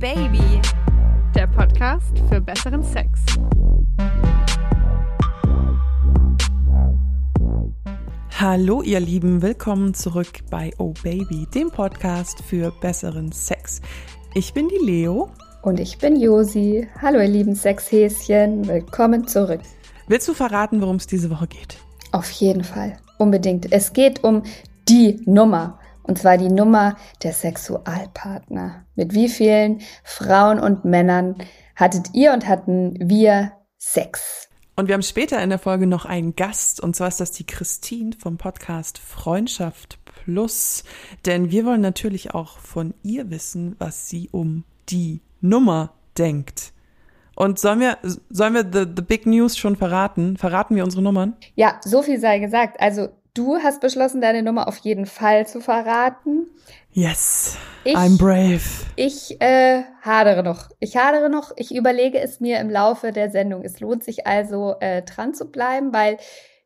Baby, der Podcast für besseren Sex. Hallo ihr Lieben, willkommen zurück bei Oh Baby, dem Podcast für besseren Sex. Ich bin die Leo. Und ich bin Josi. Hallo ihr lieben Sexhäschen, willkommen zurück. Willst du verraten, worum es diese Woche geht? Auf jeden Fall, unbedingt. Es geht um die Nummer. Und zwar die Nummer der Sexualpartner. Mit wie vielen Frauen und Männern hattet ihr und hatten wir Sex? Und wir haben später in der Folge noch einen Gast, und zwar ist das die Christine vom Podcast Freundschaft Plus. Denn wir wollen natürlich auch von ihr wissen, was sie um die Nummer denkt. Und sollen wir, sollen wir the, the Big News schon verraten? Verraten wir unsere Nummern? Ja, so viel sei gesagt. Also du hast beschlossen, deine Nummer auf jeden Fall zu verraten. Yes, ich, I'm brave. Ich äh, hadere noch. Ich hadere noch. Ich überlege es mir im Laufe der Sendung. Es lohnt sich also äh, dran zu bleiben, weil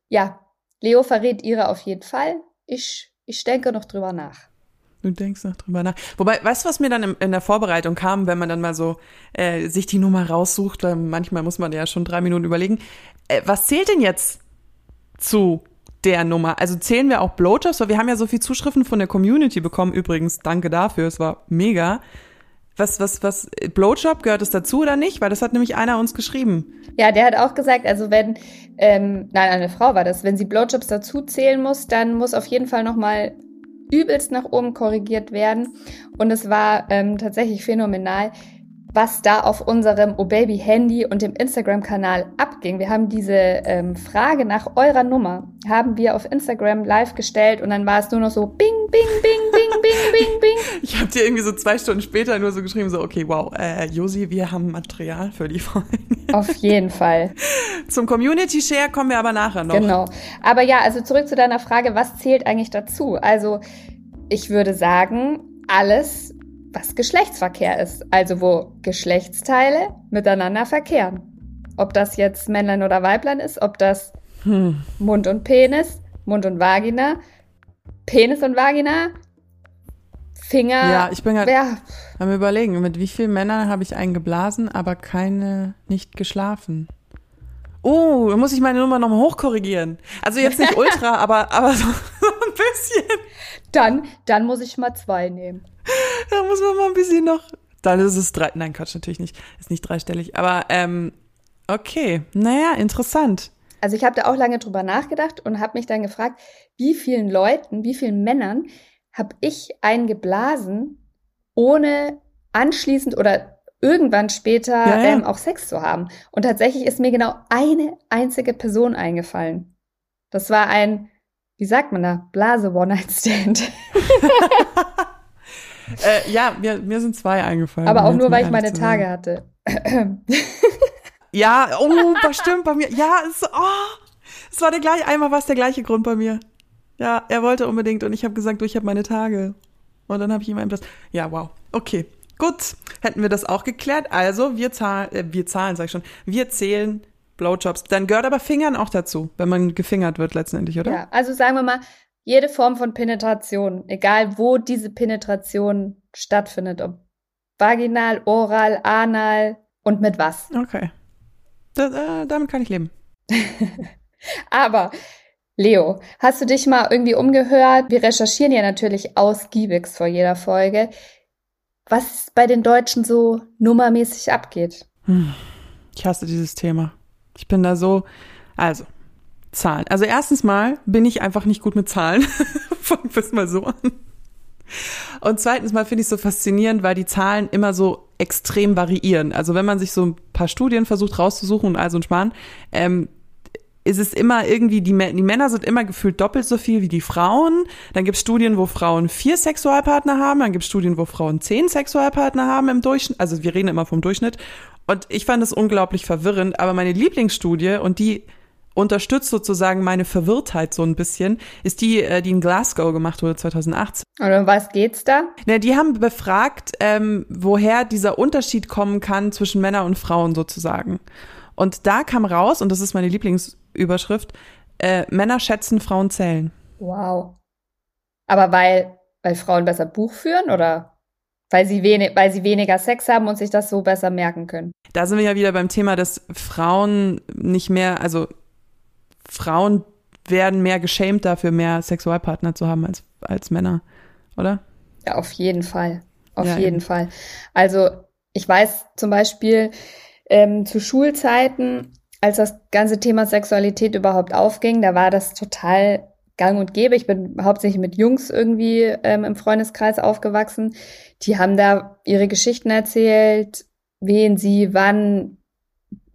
ja, Leo verrät ihre auf jeden Fall. Ich, ich denke noch drüber nach. Du denkst noch drüber nach. Wobei, weißt du, was mir dann in, in der Vorbereitung kam, wenn man dann mal so äh, sich die Nummer raussucht, weil manchmal muss man ja schon drei Minuten überlegen. Äh, was zählt denn jetzt zu der Nummer? Also zählen wir auch Blowjobs? Weil wir haben ja so viel Zuschriften von der Community bekommen. Übrigens, danke dafür, es war mega. Was, was, was, Blowjob, gehört es dazu oder nicht? Weil das hat nämlich einer uns geschrieben. Ja, der hat auch gesagt, also wenn, ähm, nein, eine Frau war das, wenn sie Blowjobs dazu zählen muss, dann muss auf jeden Fall nochmal übelst nach oben korrigiert werden. Und es war ähm, tatsächlich phänomenal, was da auf unserem Oh Baby Handy und dem Instagram-Kanal abging. Wir haben diese ähm, Frage nach eurer Nummer, haben wir auf Instagram live gestellt und dann war es nur noch so bing, bing, bing, bing, bing, bing, bing. Ich habe dir irgendwie so zwei Stunden später nur so geschrieben, so okay, wow, äh, Josi, wir haben Material für die Folge. Auf jeden Fall. Zum Community Share kommen wir aber nachher noch. Genau. Aber ja, also zurück zu deiner Frage, was zählt eigentlich dazu? Also ich würde sagen, alles was Geschlechtsverkehr ist, also wo Geschlechtsteile miteinander verkehren. Ob das jetzt Männlein oder Weiblein ist, ob das hm. Mund und Penis, Mund und Vagina, Penis und Vagina, Finger. Ja, ich bin gerade ja. am überlegen, mit wie vielen Männern habe ich einen geblasen, aber keine nicht geschlafen. Oh, da muss ich meine Nummer nochmal hochkorrigieren. Also jetzt nicht ultra, aber, aber so, so ein bisschen. Dann, dann muss ich mal zwei nehmen da muss man mal ein bisschen noch. Dann ist es drei. Nein, Quatsch, natürlich nicht. Ist nicht dreistellig. Aber ähm, okay. Naja, interessant. Also ich habe da auch lange drüber nachgedacht und habe mich dann gefragt, wie vielen Leuten, wie vielen Männern habe ich einen geblasen, ohne anschließend oder irgendwann später ja, ja. Ähm, auch Sex zu haben. Und tatsächlich ist mir genau eine einzige Person eingefallen. Das war ein, wie sagt man da, Blase One-Night-Stand. äh, ja, mir, mir sind zwei eingefallen. Aber auch nur, weil ich meine Tage hatte. ja, oh, bestimmt bei mir. Ja, es, oh, es war der gleiche, einmal war es der gleiche Grund bei mir. Ja, er wollte unbedingt und ich habe gesagt, du, ich habe meine Tage. Und dann habe ich ihm einen Platz. Ja, wow. Okay, gut. Hätten wir das auch geklärt. Also, wir zahlen, äh, wir zahlen, sag ich schon, wir zählen Blowjobs. Dann gehört aber Fingern auch dazu, wenn man gefingert wird letztendlich, oder? Ja, also sagen wir mal, jede Form von Penetration, egal wo diese Penetration stattfindet, ob vaginal, oral, anal und mit was. Okay. Das, äh, damit kann ich leben. Aber Leo, hast du dich mal irgendwie umgehört? Wir recherchieren ja natürlich ausgiebig vor jeder Folge, was bei den Deutschen so nummermäßig abgeht. Hm. Ich hasse dieses Thema. Ich bin da so, also, Zahlen. Also erstens mal bin ich einfach nicht gut mit Zahlen. Fangen wir mal so an. Und zweitens mal finde ich es so faszinierend, weil die Zahlen immer so extrem variieren. Also wenn man sich so ein paar Studien versucht rauszusuchen und also ein Schmarrn, ähm, ist es immer irgendwie, die, die Männer sind immer gefühlt doppelt so viel wie die Frauen. Dann gibt es Studien, wo Frauen vier Sexualpartner haben. Dann gibt es Studien, wo Frauen zehn Sexualpartner haben im Durchschnitt. Also wir reden immer vom Durchschnitt. Und ich fand das unglaublich verwirrend. Aber meine Lieblingsstudie, und die unterstützt sozusagen meine Verwirrtheit so ein bisschen, ist die, äh, die in Glasgow gemacht wurde 2018. Und um was geht's da? Na, die haben befragt, ähm, woher dieser Unterschied kommen kann zwischen Männern und Frauen sozusagen. Und da kam raus, und das ist meine Lieblingsüberschrift, äh, Männer schätzen, Frauen zählen. Wow. Aber weil, weil Frauen besser Buch führen oder? weil sie, wenig, weil sie weniger Sex haben und sich das so besser merken können. Da sind wir ja wieder beim Thema, dass Frauen nicht mehr, also Frauen werden mehr geschämt dafür, mehr Sexualpartner zu haben als, als Männer, oder? Ja, auf jeden Fall. Auf ja, jeden eben. Fall. Also ich weiß zum Beispiel ähm, zu Schulzeiten, als das ganze Thema Sexualität überhaupt aufging, da war das total gang und gäbe. Ich bin hauptsächlich mit Jungs irgendwie ähm, im Freundeskreis aufgewachsen. Die haben da ihre Geschichten erzählt, wen sie wann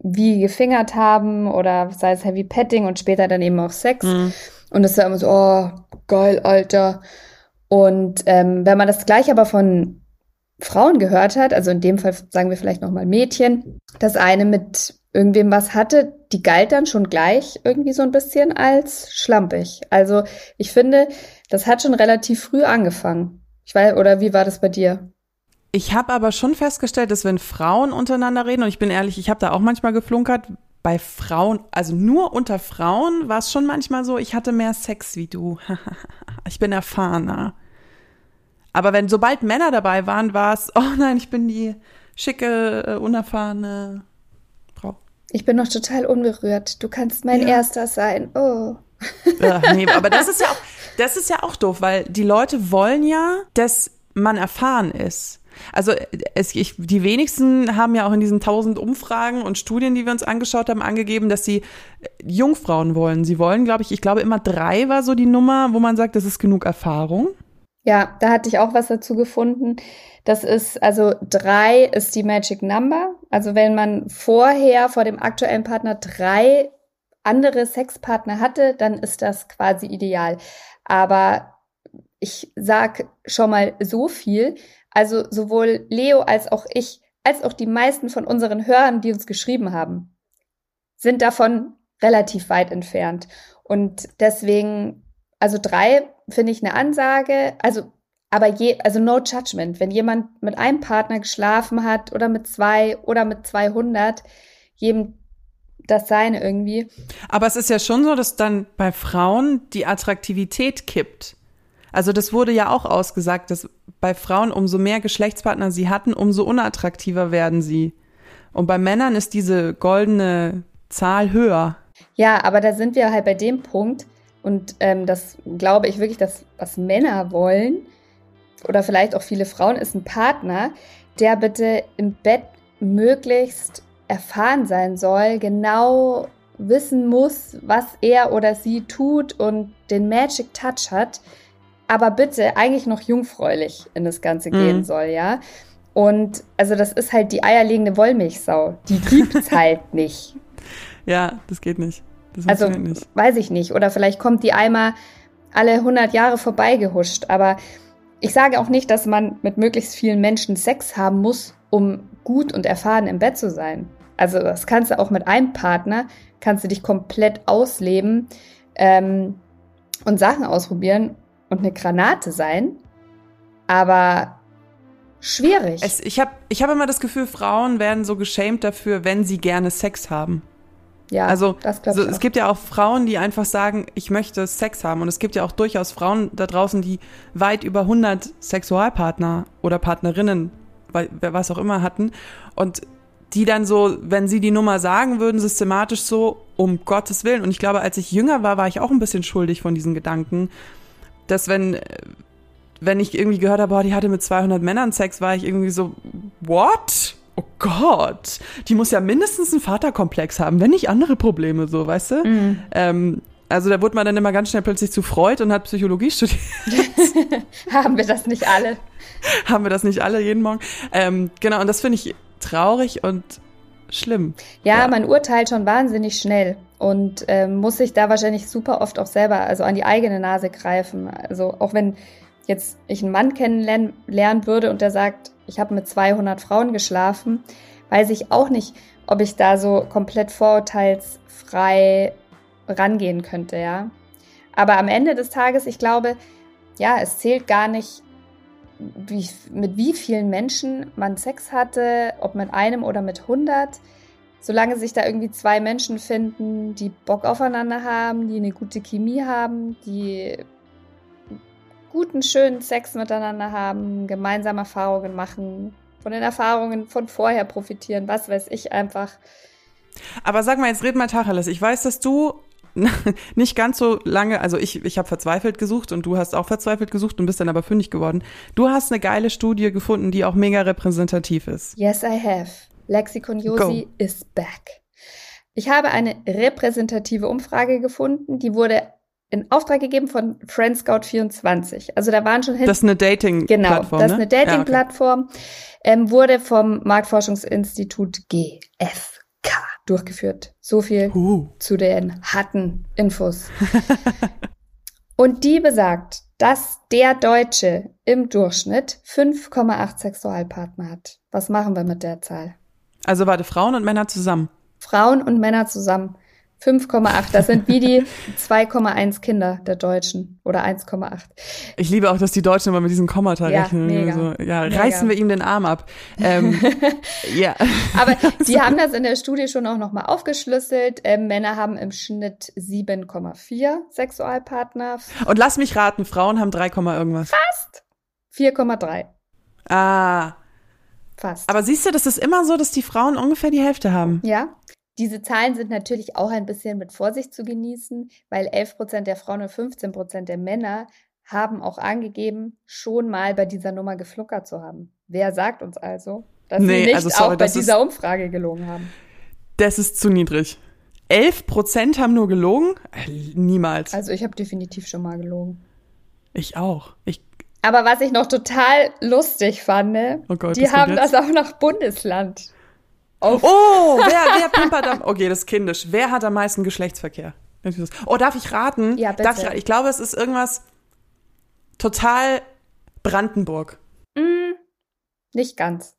wie gefingert haben oder sei es Heavy Petting und später dann eben auch Sex. Mhm. Und das war immer so, oh, geil, Alter. Und ähm, wenn man das gleich aber von Frauen gehört hat, also in dem Fall sagen wir vielleicht nochmal Mädchen, dass eine mit irgendwem was hatte, die galt dann schon gleich irgendwie so ein bisschen als schlampig. Also ich finde, das hat schon relativ früh angefangen. Ich weiß, oder wie war das bei dir? Ich habe aber schon festgestellt, dass wenn Frauen untereinander reden, und ich bin ehrlich, ich habe da auch manchmal geflunkert, bei Frauen, also nur unter Frauen war es schon manchmal so, ich hatte mehr Sex wie du. ich bin erfahrener. Aber wenn sobald Männer dabei waren, war es, oh nein, ich bin die schicke, äh, unerfahrene. Ich bin noch total unberührt. Du kannst mein ja. erster sein. Oh. Ach, nee, aber das ist ja auch, das ist ja auch doof, weil die Leute wollen ja, dass man erfahren ist. Also es, ich, die wenigsten haben ja auch in diesen tausend Umfragen und Studien, die wir uns angeschaut haben, angegeben, dass sie Jungfrauen wollen. Sie wollen, glaube ich, ich glaube immer drei war so die Nummer, wo man sagt, das ist genug Erfahrung. Ja, da hatte ich auch was dazu gefunden. Das ist, also drei ist die Magic Number. Also wenn man vorher vor dem aktuellen Partner drei andere Sexpartner hatte, dann ist das quasi ideal. Aber ich sag schon mal so viel. Also sowohl Leo als auch ich, als auch die meisten von unseren Hörern, die uns geschrieben haben, sind davon relativ weit entfernt. Und deswegen, also drei finde ich eine Ansage. Also, aber je, also no judgment. Wenn jemand mit einem Partner geschlafen hat oder mit zwei oder mit 200, jedem das seine irgendwie. Aber es ist ja schon so, dass dann bei Frauen die Attraktivität kippt. Also das wurde ja auch ausgesagt, dass bei Frauen umso mehr Geschlechtspartner sie hatten, umso unattraktiver werden sie. Und bei Männern ist diese goldene Zahl höher. Ja, aber da sind wir halt bei dem Punkt, und ähm, das glaube ich wirklich, dass was Männer wollen, oder vielleicht auch viele Frauen, ist ein Partner, der bitte im Bett möglichst erfahren sein soll, genau wissen muss, was er oder sie tut und den Magic Touch hat, aber bitte eigentlich noch jungfräulich in das Ganze mhm. gehen soll, ja. Und also das ist halt die eierlegende Wollmilchsau. Die gibt's halt nicht. Ja, das geht nicht also nicht. weiß ich nicht. Oder vielleicht kommt die einmal alle 100 Jahre vorbeigehuscht. Aber ich sage auch nicht, dass man mit möglichst vielen Menschen Sex haben muss, um gut und erfahren im Bett zu sein. Also das kannst du auch mit einem Partner, kannst du dich komplett ausleben ähm, und Sachen ausprobieren und eine Granate sein. Aber schwierig. Es, ich habe ich hab immer das Gefühl, Frauen werden so geschämt dafür, wenn sie gerne Sex haben. Ja, also so, es gibt ja auch Frauen, die einfach sagen, ich möchte Sex haben. Und es gibt ja auch durchaus Frauen da draußen, die weit über 100 Sexualpartner oder Partnerinnen, was auch immer hatten. Und die dann so, wenn sie die Nummer sagen würden, systematisch so, um Gottes Willen. Und ich glaube, als ich jünger war, war ich auch ein bisschen schuldig von diesen Gedanken, dass wenn, wenn ich irgendwie gehört habe, boah, die hatte mit 200 Männern Sex, war ich irgendwie so, what? Oh Gott, die muss ja mindestens einen Vaterkomplex haben, wenn nicht andere Probleme, so, weißt du? Mhm. Ähm, also da wurde man dann immer ganz schnell plötzlich zu Freud und hat Psychologie studiert. Haben wir das nicht alle? Haben wir das nicht alle jeden Morgen? Ähm, genau, und das finde ich traurig und schlimm. Ja, ja, man urteilt schon wahnsinnig schnell und ähm, muss sich da wahrscheinlich super oft auch selber, also an die eigene Nase greifen. Also auch wenn jetzt ich einen Mann kennenlernen würde und der sagt, ich habe mit 200 Frauen geschlafen, weiß ich auch nicht, ob ich da so komplett vorurteilsfrei rangehen könnte, ja. Aber am Ende des Tages, ich glaube, ja, es zählt gar nicht, wie, mit wie vielen Menschen man Sex hatte, ob mit einem oder mit 100. Solange sich da irgendwie zwei Menschen finden, die Bock aufeinander haben, die eine gute Chemie haben, die guten, schönen Sex miteinander haben, gemeinsam Erfahrungen machen, von den Erfahrungen von vorher profitieren, was weiß ich einfach. Aber sag mal, jetzt red mal Tacheles. Ich weiß, dass du nicht ganz so lange, also ich, ich habe verzweifelt gesucht und du hast auch verzweifelt gesucht und bist dann aber fündig geworden. Du hast eine geile Studie gefunden, die auch mega repräsentativ ist. Yes, I have. Lexikon Josi is back. Ich habe eine repräsentative Umfrage gefunden, die wurde in Auftrag gegeben von Friendscout24. Also da waren schon hin. Das ist eine Dating-Plattform. Genau, das ist eine Dating-Plattform. Ja, okay. ähm, wurde vom Marktforschungsinstitut GFK durchgeführt. So viel uh. zu den harten Infos. Und die besagt, dass der Deutsche im Durchschnitt 5,8 Sexualpartner hat. Was machen wir mit der Zahl? Also warte, Frauen und Männer zusammen. Frauen und Männer zusammen. 5,8. Das sind wie die 2,1 Kinder der Deutschen oder 1,8. Ich liebe auch, dass die Deutschen immer mit diesen Kommata ja, rechnen. Mega. So, ja, mega. reißen wir ihm den Arm ab. Ähm, ja. Aber die haben das in der Studie schon auch nochmal aufgeschlüsselt. Ähm, Männer haben im Schnitt 7,4 Sexualpartner. Und lass mich raten, Frauen haben 3, irgendwas. Fast. 4,3. Ah. Fast. Aber siehst du, das ist immer so, dass die Frauen ungefähr die Hälfte haben. Ja. Diese Zahlen sind natürlich auch ein bisschen mit Vorsicht zu genießen, weil 11 Prozent der Frauen und 15 Prozent der Männer haben auch angegeben, schon mal bei dieser Nummer gefluckert zu haben. Wer sagt uns also, dass nee, sie nicht also sorry, auch bei dieser ist, Umfrage gelogen haben? Das ist zu niedrig. 11 Prozent haben nur gelogen? Äh, niemals. Also ich habe definitiv schon mal gelogen. Ich auch. Ich aber was ich noch total lustig fand, oh Gott, die haben das auch nach Bundesland auf. Oh, wer, wer pimpert am, okay, das ist kindisch. Wer hat am meisten Geschlechtsverkehr? Oh, darf ich raten? Ja, bitte. Darf ich, raten? ich glaube, es ist irgendwas total Brandenburg. Mm, nicht ganz.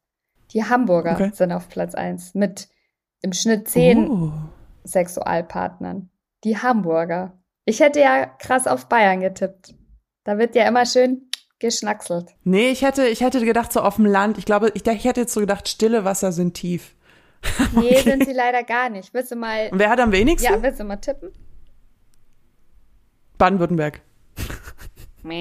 Die Hamburger okay. sind auf Platz 1 mit im Schnitt zehn oh. Sexualpartnern. Die Hamburger. Ich hätte ja krass auf Bayern getippt. Da wird ja immer schön geschnackselt. Nee, ich hätte, ich hätte gedacht, so auf dem Land. Ich glaube, ich, ich hätte jetzt so gedacht, stille Wasser sind tief. Nee, okay. sind sie leider gar nicht. Willst du mal. Und wer hat am wenigsten? Ja, willst du mal tippen? Baden-Württemberg.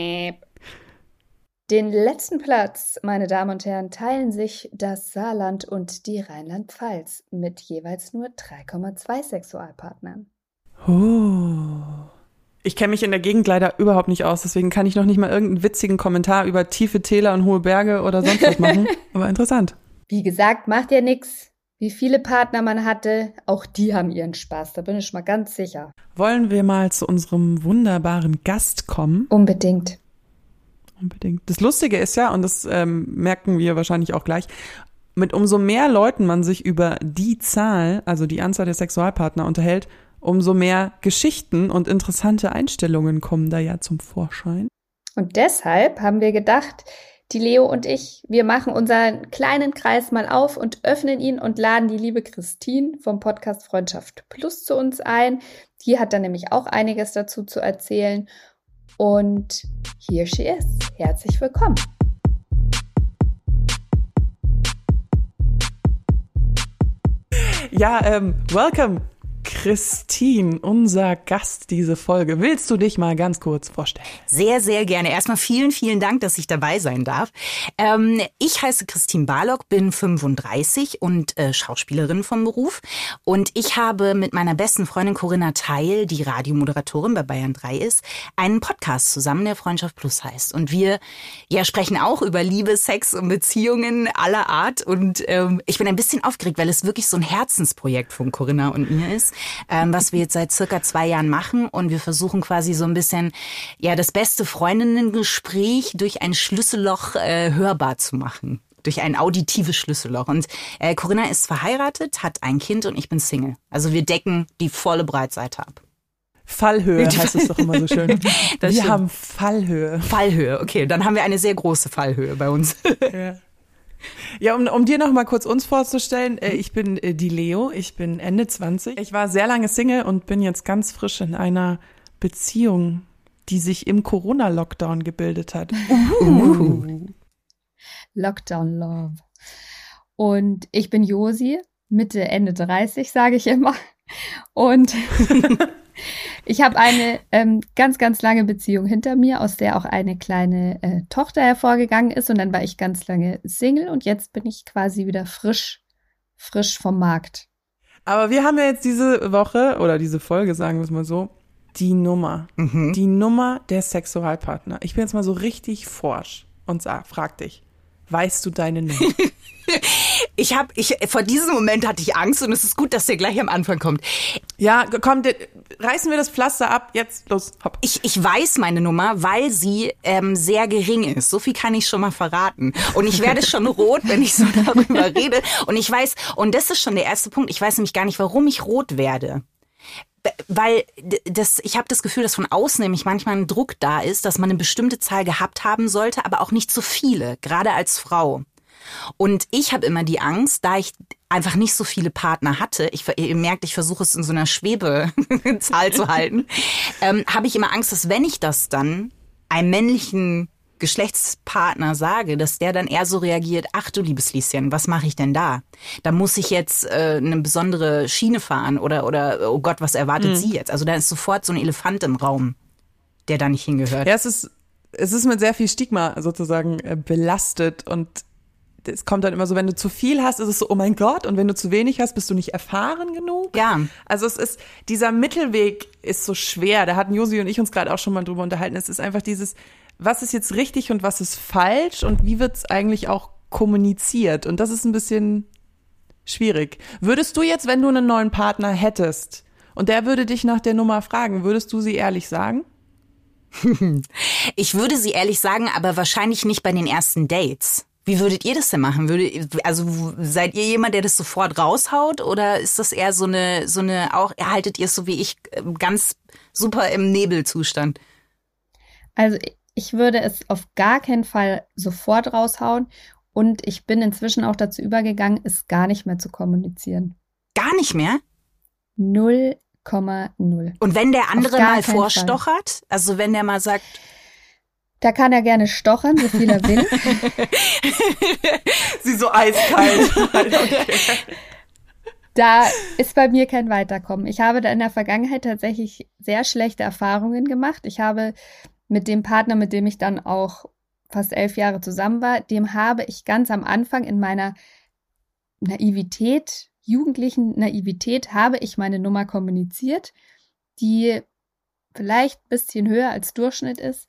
Den letzten Platz, meine Damen und Herren, teilen sich das Saarland und die Rheinland-Pfalz mit jeweils nur 3,2 Sexualpartnern. Oh. Ich kenne mich in der Gegend leider überhaupt nicht aus, deswegen kann ich noch nicht mal irgendeinen witzigen Kommentar über tiefe Täler und hohe Berge oder sonst was machen. Aber interessant. Wie gesagt, macht ja nichts wie viele Partner man hatte, auch die haben ihren Spaß, da bin ich mal ganz sicher. Wollen wir mal zu unserem wunderbaren Gast kommen? Unbedingt. Unbedingt. Das Lustige ist ja, und das ähm, merken wir wahrscheinlich auch gleich, mit umso mehr Leuten man sich über die Zahl, also die Anzahl der Sexualpartner unterhält, umso mehr Geschichten und interessante Einstellungen kommen da ja zum Vorschein. Und deshalb haben wir gedacht, die Leo und ich, wir machen unseren kleinen Kreis mal auf und öffnen ihn und laden die liebe Christine vom Podcast Freundschaft Plus zu uns ein. Die hat dann nämlich auch einiges dazu zu erzählen. Und here she is. Herzlich willkommen. Ja, ähm, welcome Christine, unser Gast diese Folge. Willst du dich mal ganz kurz vorstellen? Sehr, sehr gerne. Erstmal vielen, vielen Dank, dass ich dabei sein darf. Ähm, ich heiße Christine Barlock, bin 35 und äh, Schauspielerin vom Beruf. Und ich habe mit meiner besten Freundin Corinna Teil, die Radiomoderatorin bei Bayern 3 ist, einen Podcast zusammen, der Freundschaft Plus heißt. Und wir ja sprechen auch über Liebe, Sex und Beziehungen aller Art. Und ähm, ich bin ein bisschen aufgeregt, weil es wirklich so ein Herzensprojekt von Corinna und mir ist ähm, was wir jetzt seit circa zwei Jahren machen. Und wir versuchen quasi so ein bisschen, ja, das beste Freundinnengespräch durch ein Schlüsselloch äh, hörbar zu machen durch ein auditives Schlüsselloch. Und äh, Corinna ist verheiratet, hat ein Kind und ich bin Single. Also wir decken die volle Breitseite ab. Fallhöhe heißt es doch immer so schön. wir haben Fallhöhe. Fallhöhe, okay. Dann haben wir eine sehr große Fallhöhe bei uns. Ja. Ja, um, um dir noch mal kurz uns vorzustellen, äh, ich bin äh, die Leo, ich bin Ende 20. Ich war sehr lange Single und bin jetzt ganz frisch in einer Beziehung, die sich im Corona-Lockdown gebildet hat. Uh. Lockdown Love. Und ich bin Josi, Mitte, Ende 30, sage ich immer. Und Ich habe eine ähm, ganz, ganz lange Beziehung hinter mir, aus der auch eine kleine äh, Tochter hervorgegangen ist. Und dann war ich ganz lange Single und jetzt bin ich quasi wieder frisch, frisch vom Markt. Aber wir haben ja jetzt diese Woche oder diese Folge, sagen wir es mal so, die Nummer. Mhm. Die Nummer der Sexualpartner. Ich bin jetzt mal so richtig forsch und sag, frag dich, weißt du deine Nummer? Ich habe, ich vor diesem Moment hatte ich Angst und es ist gut, dass der gleich am Anfang kommt. ja, komm, reißen wir das Pflaster ab, jetzt los, hopp. Ich, ich weiß meine Nummer, weil sie ähm, sehr gering ist. So viel kann ich schon mal verraten. Und ich werde schon rot, wenn ich so darüber rede. Und ich weiß, und das ist schon der erste Punkt, ich weiß nämlich gar nicht, warum ich rot werde. Weil das, ich habe das Gefühl, dass von außen nämlich manchmal ein Druck da ist, dass man eine bestimmte Zahl gehabt haben sollte, aber auch nicht zu viele, gerade als Frau. Und ich habe immer die Angst, da ich einfach nicht so viele Partner hatte, ich, ihr merkt, ich versuche es in so einer Schwebezahl zu halten, ähm, habe ich immer Angst, dass wenn ich das dann einem männlichen Geschlechtspartner sage, dass der dann eher so reagiert, ach du liebes Lieschen, was mache ich denn da? Da muss ich jetzt äh, eine besondere Schiene fahren oder, oder oh Gott, was erwartet sie jetzt? Also da ist sofort so ein Elefant im Raum, der da nicht hingehört. Ja, es ist, es ist mit sehr viel Stigma sozusagen äh, belastet und es kommt dann immer so, wenn du zu viel hast, ist es so, oh mein Gott, und wenn du zu wenig hast, bist du nicht erfahren genug. Ja. Also es ist, dieser Mittelweg ist so schwer. Da hatten Josi und ich uns gerade auch schon mal drüber unterhalten. Es ist einfach dieses, was ist jetzt richtig und was ist falsch und wie wird es eigentlich auch kommuniziert? Und das ist ein bisschen schwierig. Würdest du jetzt, wenn du einen neuen Partner hättest und der würde dich nach der Nummer fragen, würdest du sie ehrlich sagen? Ich würde sie ehrlich sagen, aber wahrscheinlich nicht bei den ersten Dates. Wie würdet ihr das denn machen? Würde, also seid ihr jemand, der das sofort raushaut oder ist das eher so eine, so eine, auch erhaltet ihr es so wie ich ähm, ganz super im Nebelzustand? Also ich würde es auf gar keinen Fall sofort raushauen und ich bin inzwischen auch dazu übergegangen, es gar nicht mehr zu kommunizieren. Gar nicht mehr? 0,0. Und wenn der andere mal vorstochert, also wenn der mal sagt, Da kann er gerne stochern, so viel er will. Sie so eiskalt. Da ist bei mir kein Weiterkommen. Ich habe da in der Vergangenheit tatsächlich sehr schlechte Erfahrungen gemacht. Ich habe mit dem Partner, mit dem ich dann auch fast elf Jahre zusammen war, dem habe ich ganz am Anfang in meiner Naivität, jugendlichen Naivität, habe ich meine Nummer kommuniziert, die vielleicht ein bisschen höher als Durchschnitt ist.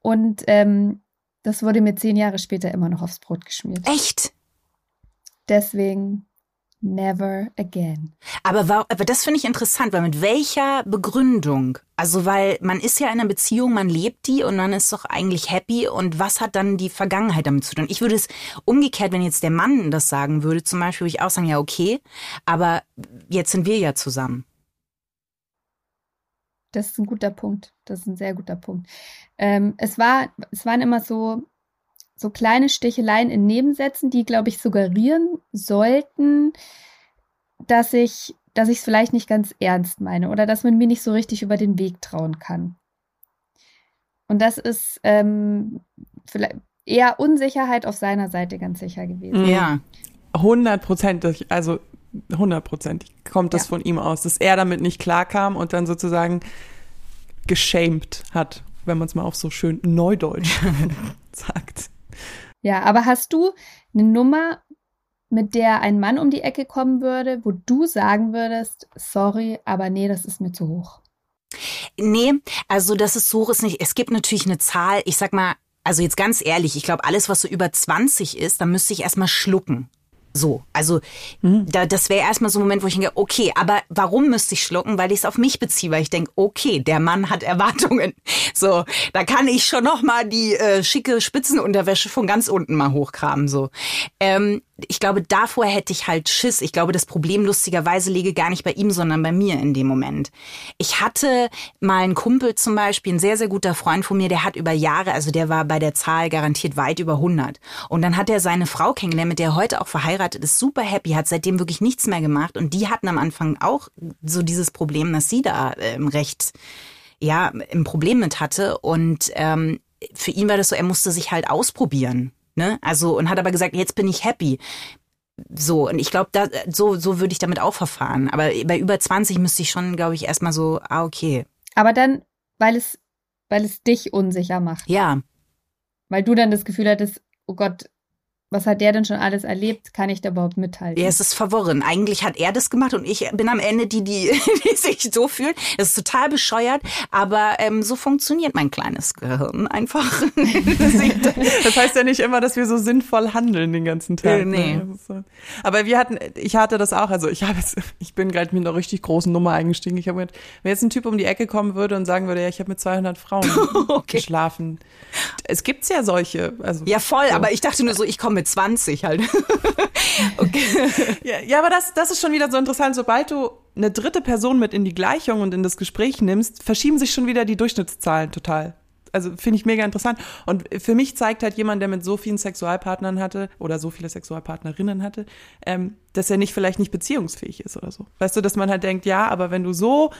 Und ähm, das wurde mir zehn Jahre später immer noch aufs Brot geschmiert. echt? Deswegen never again. Aber, wa- aber das finde ich interessant, weil mit welcher Begründung? Also, weil man ist ja in einer Beziehung, man lebt die und man ist doch eigentlich happy. Und was hat dann die Vergangenheit damit zu tun? Ich würde es umgekehrt, wenn jetzt der Mann das sagen würde, zum Beispiel, würde ich auch sagen, ja, okay, aber jetzt sind wir ja zusammen. Das ist ein guter Punkt. Das ist ein sehr guter Punkt. Ähm, es war, es waren immer so, so kleine Sticheleien in Nebensätzen, die, glaube ich, suggerieren sollten, dass ich, dass ich es vielleicht nicht ganz ernst meine oder dass man mir nicht so richtig über den Weg trauen kann. Und das ist ähm, vielleicht eher Unsicherheit auf seiner Seite ganz sicher gewesen. Ja. Hundertprozentig, also hundertprozentig kommt das Ja. von ihm aus, dass er damit nicht klarkam und dann sozusagen geschämt hat, wenn man es mal auf so schön Neudeutsch sagt. Ja, aber hast du eine Nummer, mit der ein Mann um die Ecke kommen würde, wo du sagen würdest, sorry, aber nee, das ist mir zu hoch? Nee, also das ist so ist nicht. Es gibt natürlich eine Zahl, ich sag mal, also jetzt ganz ehrlich, ich glaube, alles, was so über 20 ist, da müsste ich erstmal schlucken. So, also da, das wäre erstmal so ein Moment, wo ich denke, okay, aber warum müsste ich schlucken? Weil ich es auf mich beziehe, weil ich denke, okay, der Mann hat Erwartungen. So, da kann ich schon noch mal die äh, schicke Spitzenunterwäsche von ganz unten mal hochkramen. So, ähm, ich glaube, davor hätte ich halt Schiss. Ich glaube, das Problem lustigerweise liege gar nicht bei ihm, sondern bei mir in dem Moment. Ich hatte mal einen Kumpel zum Beispiel, ein sehr, sehr guter Freund von mir, der hat über Jahre, also der war bei der Zahl garantiert weit über 100. Und dann hat er seine Frau kennengelernt, mit der er heute auch verheiratet ist, super happy, hat seitdem wirklich nichts mehr gemacht. Und die hatten am Anfang auch so dieses Problem, dass sie da ähm, recht, ja, ein Problem mit hatte. Und ähm, für ihn war das so, er musste sich halt ausprobieren. Ne? Also, und hat aber gesagt, jetzt bin ich happy. So, und ich glaube, da, so, so würde ich damit auch verfahren. Aber bei über 20 müsste ich schon, glaube ich, erstmal so, ah, okay. Aber dann, weil es, weil es dich unsicher macht. Ja. Weil du dann das Gefühl hattest, oh Gott, was hat der denn schon alles erlebt? Kann ich da überhaupt mithalten? Ja, es ist verworren. Eigentlich hat er das gemacht und ich bin am Ende die, die, die sich so fühlt. Das ist total bescheuert, aber ähm, so funktioniert mein kleines Gehirn einfach. das heißt ja nicht immer, dass wir so sinnvoll handeln den ganzen Tag. Äh, nee. Ne? So. Aber wir hatten, ich hatte das auch. Also ich habe jetzt, ich bin gerade mit einer richtig großen Nummer eingestiegen. Ich habe wenn jetzt ein Typ um die Ecke kommen würde und sagen würde, ja, ich habe mit 200 Frauen okay. geschlafen. Es gibt's ja solche. Also, ja, voll. So. Aber ich dachte nur so, ich komme mit 20 halt. okay. ja, ja, aber das, das ist schon wieder so interessant. Sobald du eine dritte Person mit in die Gleichung und in das Gespräch nimmst, verschieben sich schon wieder die Durchschnittszahlen total. Also finde ich mega interessant. Und für mich zeigt halt jemand, der mit so vielen Sexualpartnern hatte oder so viele Sexualpartnerinnen hatte, ähm, dass er nicht vielleicht nicht beziehungsfähig ist oder so. Weißt du, dass man halt denkt, ja, aber wenn du so,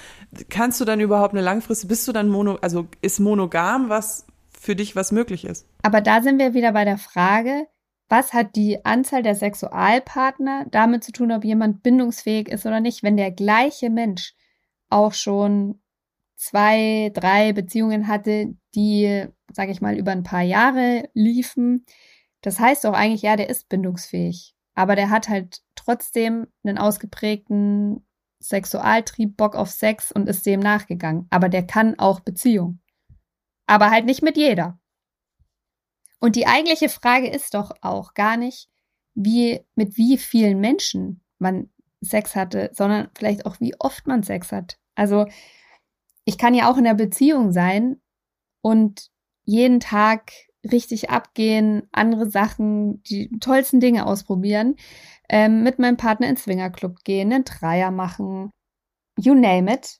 kannst du dann überhaupt eine langfristige, bist du dann mono, also ist monogam was für dich, was möglich ist? Aber da sind wir wieder bei der Frage, was hat die Anzahl der Sexualpartner damit zu tun, ob jemand bindungsfähig ist oder nicht, wenn der gleiche Mensch auch schon zwei, drei Beziehungen hatte, die, sage ich mal, über ein paar Jahre liefen. Das heißt doch eigentlich, ja, der ist bindungsfähig. Aber der hat halt trotzdem einen ausgeprägten Sexualtrieb, Bock auf Sex und ist dem nachgegangen. Aber der kann auch Beziehung. Aber halt nicht mit jeder. Und die eigentliche Frage ist doch auch gar nicht, wie, mit wie vielen Menschen man Sex hatte, sondern vielleicht auch, wie oft man Sex hat. Also, ich kann ja auch in der Beziehung sein und jeden Tag richtig abgehen, andere Sachen, die tollsten Dinge ausprobieren, ähm, mit meinem Partner ins Swingerclub gehen, einen Dreier machen, you name it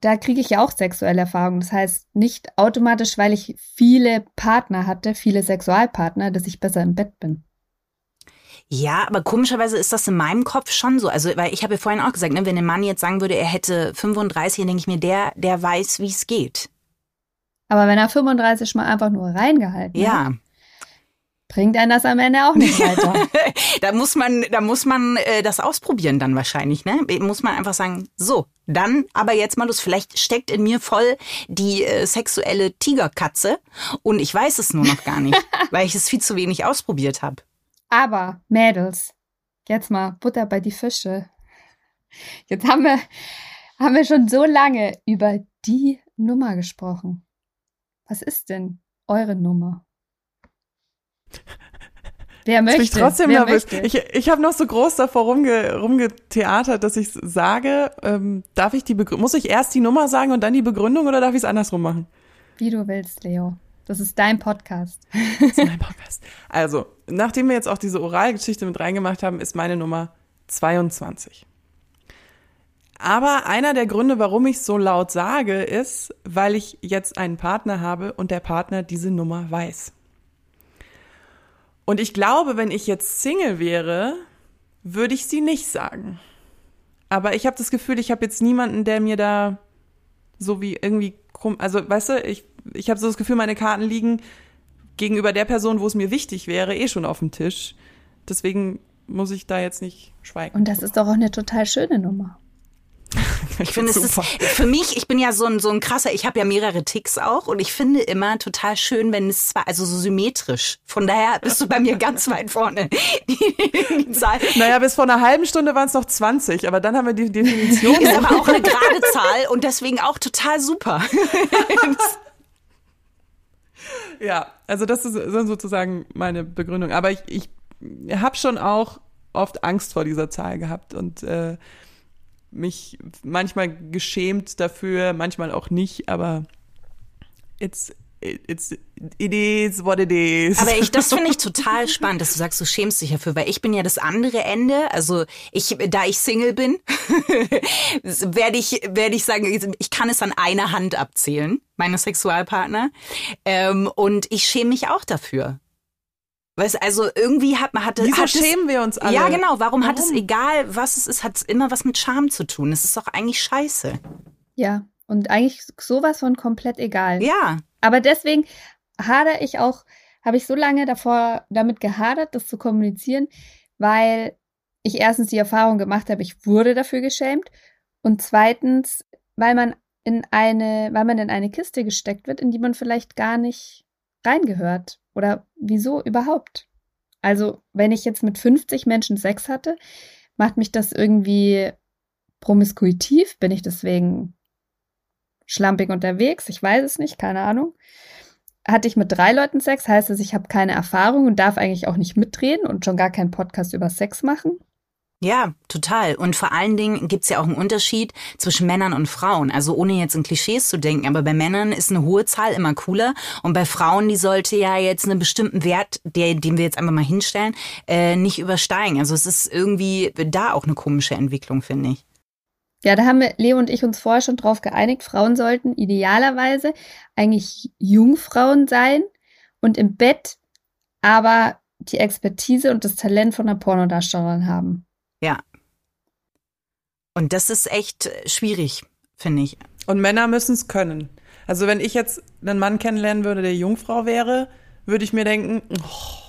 da kriege ich ja auch sexuelle Erfahrungen. Das heißt, nicht automatisch, weil ich viele Partner hatte, viele Sexualpartner, dass ich besser im Bett bin. Ja, aber komischerweise ist das in meinem Kopf schon so. Also, weil ich habe ja vorhin auch gesagt, ne, wenn ein Mann jetzt sagen würde, er hätte 35, dann denke ich mir, der, der weiß, wie es geht. Aber wenn er 35 mal einfach nur reingehalten ja. hat bringt einen das am Ende auch nicht weiter. da muss man, da muss man äh, das ausprobieren dann wahrscheinlich, ne? Muss man einfach sagen, so, dann aber jetzt mal los. Vielleicht steckt in mir voll die äh, sexuelle Tigerkatze und ich weiß es nur noch gar nicht, weil ich es viel zu wenig ausprobiert habe. Aber Mädels, jetzt mal Butter bei die Fische. Jetzt haben wir, haben wir schon so lange über die Nummer gesprochen. Was ist denn eure Nummer? Wer möchte? Ich bin trotzdem Wer nervös. Ich, ich habe noch so groß davor rumge, rumgetheatert, dass ich sage, ähm, darf ich die Begründung, muss ich erst die Nummer sagen und dann die Begründung oder darf ich es andersrum machen? Wie du willst, Leo. Das ist dein Podcast. Das ist mein Podcast. Also, nachdem wir jetzt auch diese Oralgeschichte mit reingemacht haben, ist meine Nummer 22. Aber einer der Gründe, warum ich so laut sage, ist, weil ich jetzt einen Partner habe und der Partner diese Nummer weiß. Und ich glaube, wenn ich jetzt Single wäre, würde ich sie nicht sagen. Aber ich habe das Gefühl, ich habe jetzt niemanden, der mir da so wie irgendwie krumm, also weißt du, ich, ich habe so das Gefühl, meine Karten liegen gegenüber der Person, wo es mir wichtig wäre, eh schon auf dem Tisch. Deswegen muss ich da jetzt nicht schweigen. Und das ist doch auch eine total schöne Nummer. Ich finde, es ist für mich, ich bin ja so ein, so ein krasser, ich habe ja mehrere Ticks auch und ich finde immer total schön, wenn es zwar, also so symmetrisch. Von daher bist du bei mir ganz weit vorne. Die, die Zahl. Naja, bis vor einer halben Stunde waren es noch 20, aber dann haben wir die Definition. Ist aber auch eine gerade Zahl und deswegen auch total super. ja, also das ist sozusagen meine Begründung. Aber ich, ich habe schon auch oft Angst vor dieser Zahl gehabt und äh, mich manchmal geschämt dafür, manchmal auch nicht, aber it's It's, it is what it is. Aber ich, das finde ich total spannend, dass du sagst, du schämst dich dafür, weil ich bin ja das andere Ende. Also ich, da ich Single bin, werde ich, werde ich sagen, ich kann es an einer Hand abzählen, meine Sexualpartner. Ähm, und ich schäme mich auch dafür. Weißt also irgendwie hat man hatte Wieso hat schämen es, wir uns alle? Ja, genau, warum, warum, hat es egal, was es ist, hat es immer was mit Scham zu tun. Es ist doch eigentlich scheiße. Ja, und eigentlich sowas von komplett egal. Ja. Aber deswegen hadere ich auch, habe ich so lange davor damit gehadert, das zu kommunizieren, weil ich erstens die Erfahrung gemacht habe, ich wurde dafür geschämt und zweitens, weil man in eine, weil man in eine Kiste gesteckt wird, in die man vielleicht gar nicht reingehört. Oder wieso überhaupt? Also, wenn ich jetzt mit 50 Menschen Sex hatte, macht mich das irgendwie promiskuitiv? Bin ich deswegen schlampig unterwegs? Ich weiß es nicht, keine Ahnung. Hatte ich mit drei Leuten Sex, heißt es, ich habe keine Erfahrung und darf eigentlich auch nicht mitreden und schon gar keinen Podcast über Sex machen? Ja, total. Und vor allen Dingen gibt's ja auch einen Unterschied zwischen Männern und Frauen. Also ohne jetzt in Klischees zu denken, aber bei Männern ist eine hohe Zahl immer cooler. Und bei Frauen, die sollte ja jetzt einen bestimmten Wert, der, den wir jetzt einfach mal hinstellen, äh, nicht übersteigen. Also es ist irgendwie da auch eine komische Entwicklung, finde ich. Ja, da haben Leo und ich, uns vorher schon drauf geeinigt, Frauen sollten idealerweise eigentlich Jungfrauen sein und im Bett aber die Expertise und das Talent von einer Pornodarstellerin haben. Ja. Und das ist echt schwierig, finde ich. Und Männer müssen es können. Also wenn ich jetzt einen Mann kennenlernen würde, der Jungfrau wäre, würde ich mir denken, oh,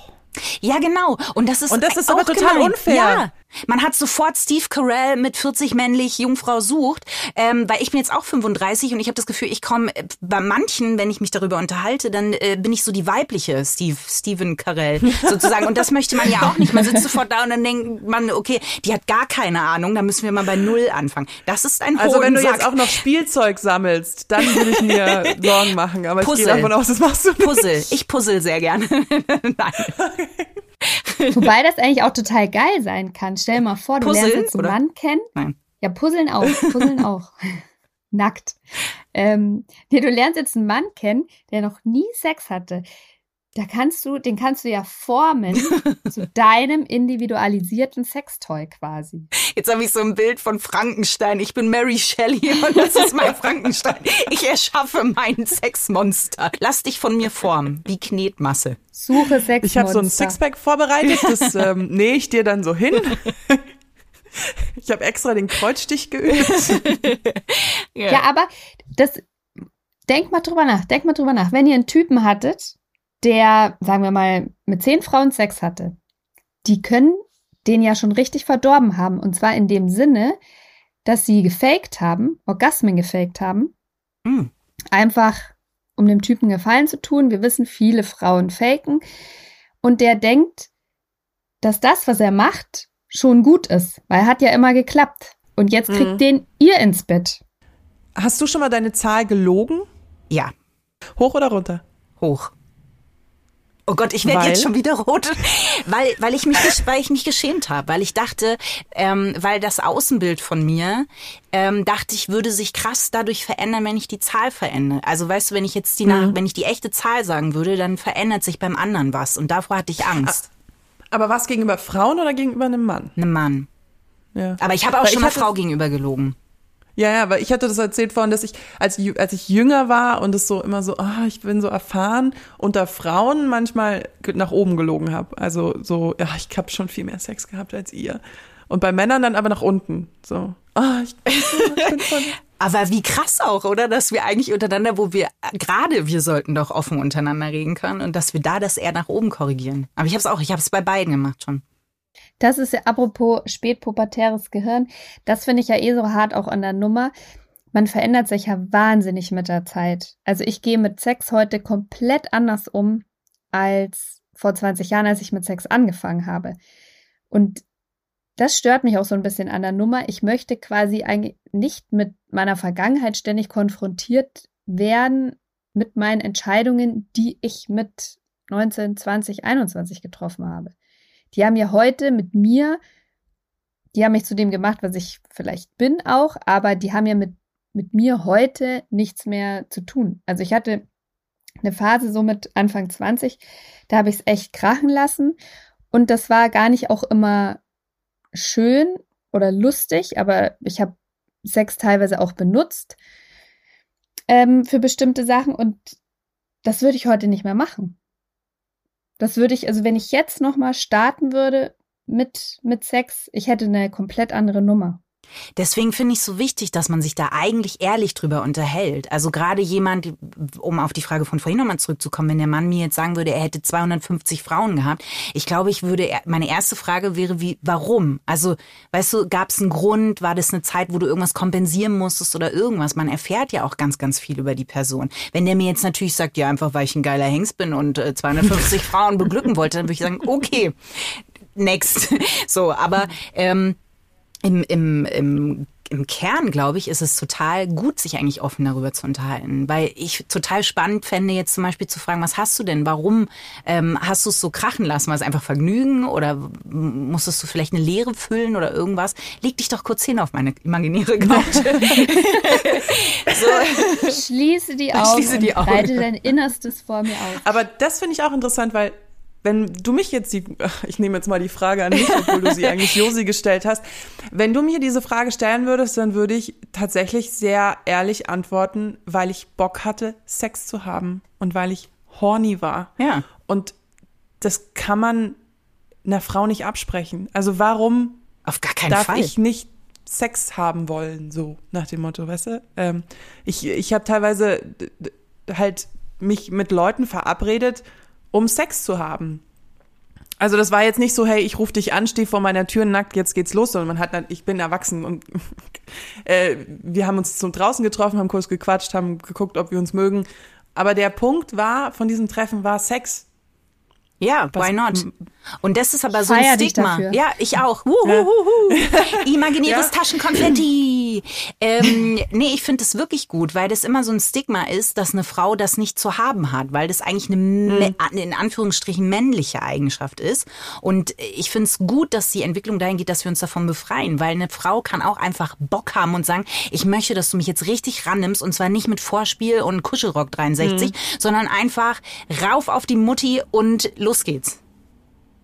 ja, genau. Und das ist, Und das ist aber total gemein. unfair. Ja. Man hat sofort Steve Carell mit 40 männlich Jungfrau sucht, ähm, weil ich bin jetzt auch 35 und ich habe das Gefühl, ich komme bei manchen, wenn ich mich darüber unterhalte, dann äh, bin ich so die weibliche Steve Steven Carell sozusagen und das möchte man ja auch nicht. Man sitzt sofort da und dann denkt man, okay, die hat gar keine Ahnung, da müssen wir mal bei null anfangen. Das ist ein Also wenn du jetzt auch noch Spielzeug sammelst, dann würde ich mir Sorgen machen. Aber ich Puzzle. gehe davon aus, das machst du nicht. Puzzle. Ich puzzle sehr gerne. Nein. Wobei das eigentlich auch total geil sein kann. Stell dir mal vor, du Puzzeln, lernst jetzt einen? Mann kennen. Nein. Ja, puzzeln auch. Puzzeln auch. Nackt. Ähm, nee, du lernst jetzt einen Mann kennen, der noch nie Sex hatte. Da kannst du, den kannst du ja formen zu deinem individualisierten Sextoy quasi. Jetzt habe ich so ein Bild von Frankenstein. Ich bin Mary Shelley und das ist mein Frankenstein. Ich erschaffe mein Sexmonster. Lass dich von mir formen, wie Knetmasse. Suche Sexmonster. Ich habe so ein Sixpack vorbereitet, das ähm, nähe ich dir dann so hin. Ich habe extra den Kreuzstich geübt. Ja, aber das, denk mal drüber nach, denk mal drüber nach. Wenn ihr einen Typen hattet, der, sagen wir mal, mit zehn Frauen Sex hatte, die können den ja schon richtig verdorben haben. Und zwar in dem Sinne, dass sie gefaked haben, Orgasmen gefaked haben, Hm. einfach um dem Typen Gefallen zu tun. Wir wissen, viele Frauen faken. Und der denkt, dass das, was er macht, schon gut ist, weil er hat ja immer geklappt. Und jetzt kriegt Mhm. den ihr ins Bett. Hast du schon mal deine Zahl gelogen? Ja, Hoch oder runter? hoch. Oh Gott, ich werde jetzt schon wieder rot, weil weil ich mich weil ich mich geschämt habe, weil ich dachte, ähm, weil das Außenbild von mir ähm, dachte ich würde sich krass dadurch verändern, wenn ich die Zahl verändere. Also weißt du, wenn ich jetzt die nach, wenn ich die echte Zahl sagen würde, dann verändert sich beim anderen was und davor hatte ich Angst. Aber was gegenüber Frauen oder gegenüber einem Mann? Einem Mann. Ja. Aber ich habe auch Weil schon hatte- Frau gegenüber gelogen. Ja, ja, weil ich hatte das erzählt vorhin, dass ich, als, als ich jünger war und es so immer so, ah, ich bin so erfahren, unter Frauen manchmal nach oben gelogen habe. Also so, ja, ich habe schon viel mehr Sex gehabt als ihr. Und bei Männern dann aber nach unten. So, ah, ich, ich bin voll. Aber wie krass auch, oder? Dass wir eigentlich untereinander, wo wir gerade wir sollten doch offen untereinander reden können und dass wir da das eher nach oben korrigieren. Aber ich habe es auch, ich habe es bei beiden gemacht schon. Das ist ja apropos spätpubertäres Gehirn. Das finde ich ja eh so hart auch an der Nummer. Man verändert sich ja wahnsinnig mit der Zeit. Also ich gehe mit Sex heute komplett anders um als vor 20 Jahren, als ich mit Sex angefangen habe. Und das stört mich auch so ein bisschen an der Nummer. Ich möchte quasi eigentlich nicht mit meiner Vergangenheit ständig konfrontiert werden mit meinen Entscheidungen, die ich mit 19, 20, 21 getroffen habe. Die haben ja heute mit mir, die haben mich zu dem gemacht, was ich vielleicht bin auch, aber die haben ja mit, mit mir heute nichts mehr zu tun. Also ich hatte eine Phase so mit Anfang 20, da habe ich es echt krachen lassen und das war gar nicht auch immer schön oder lustig, aber ich habe Sex teilweise auch benutzt ähm, für bestimmte Sachen und das würde ich heute nicht mehr machen. Das würde ich, also wenn ich jetzt nochmal starten würde mit, mit Sex, ich hätte eine komplett andere Nummer. Deswegen finde ich es so wichtig, dass man sich da eigentlich ehrlich drüber unterhält. Also gerade jemand, um auf die Frage von vorhin nochmal zurückzukommen, wenn der Mann mir jetzt sagen würde, er hätte 250 Frauen gehabt, ich glaube, ich würde, meine erste Frage wäre wie, warum? Also, weißt du, gab es einen Grund? War das eine Zeit, wo du irgendwas kompensieren musstest oder irgendwas? Man erfährt ja auch ganz, ganz viel über die Person. Wenn der mir jetzt natürlich sagt, ja, einfach weil ich ein geiler Hengst bin und äh, 250 Frauen beglücken wollte, dann würde ich sagen, okay, next. So, aber ähm, im, im, im im Kern, glaube ich, ist es total gut, sich eigentlich offen darüber zu unterhalten. Weil ich total spannend fände, jetzt zum Beispiel zu fragen, was hast du denn? Warum ähm, hast du es so krachen lassen? War es einfach Vergnügen oder musstest du vielleicht eine Leere füllen oder irgendwas? Leg dich doch kurz hin auf meine imaginäre Couch. so. Schließe die Augen Schließe die Augen. breite dein Innerstes vor mir aus. Aber das finde ich auch interessant, weil wenn du mich jetzt die, ich nehme jetzt mal die Frage an mich, obwohl du sie eigentlich Josi gestellt hast, wenn du mir diese Frage stellen würdest, dann würde ich tatsächlich sehr ehrlich antworten, weil ich Bock hatte, Sex zu haben und weil ich horny war. Ja. Und das kann man einer Frau nicht absprechen. Also warum auf gar keinen darf Fall. ich nicht Sex haben wollen, so nach dem Motto, weißt du? Ähm, ich ich habe teilweise halt mich mit Leuten verabredet, um Sex zu haben. Also das war jetzt nicht so, hey, ich rufe dich an, steh vor meiner Tür nackt, jetzt geht's los, sondern man hat dann, ich bin erwachsen und äh, wir haben uns zum draußen getroffen, haben kurz gequatscht, haben geguckt, ob wir uns mögen. Aber der Punkt war, von diesem Treffen war Sex. Ja, why not? Und das ist aber so ein Stigma. Ja, ich auch. Wuhuhuhu. Imaginäres ja. Taschenkonfetti. ähm, nee, ich finde das wirklich gut, weil das immer so ein Stigma ist, dass eine Frau das nicht zu haben hat, weil das eigentlich eine mhm. in Anführungsstrichen männliche Eigenschaft ist. Und ich finde es gut, dass die Entwicklung dahin geht, dass wir uns davon befreien, weil eine Frau kann auch einfach Bock haben und sagen, ich möchte, dass du mich jetzt richtig rannimmst und zwar nicht mit Vorspiel und Kuschelrock 63, mhm. sondern einfach rauf auf die Mutti und los geht's.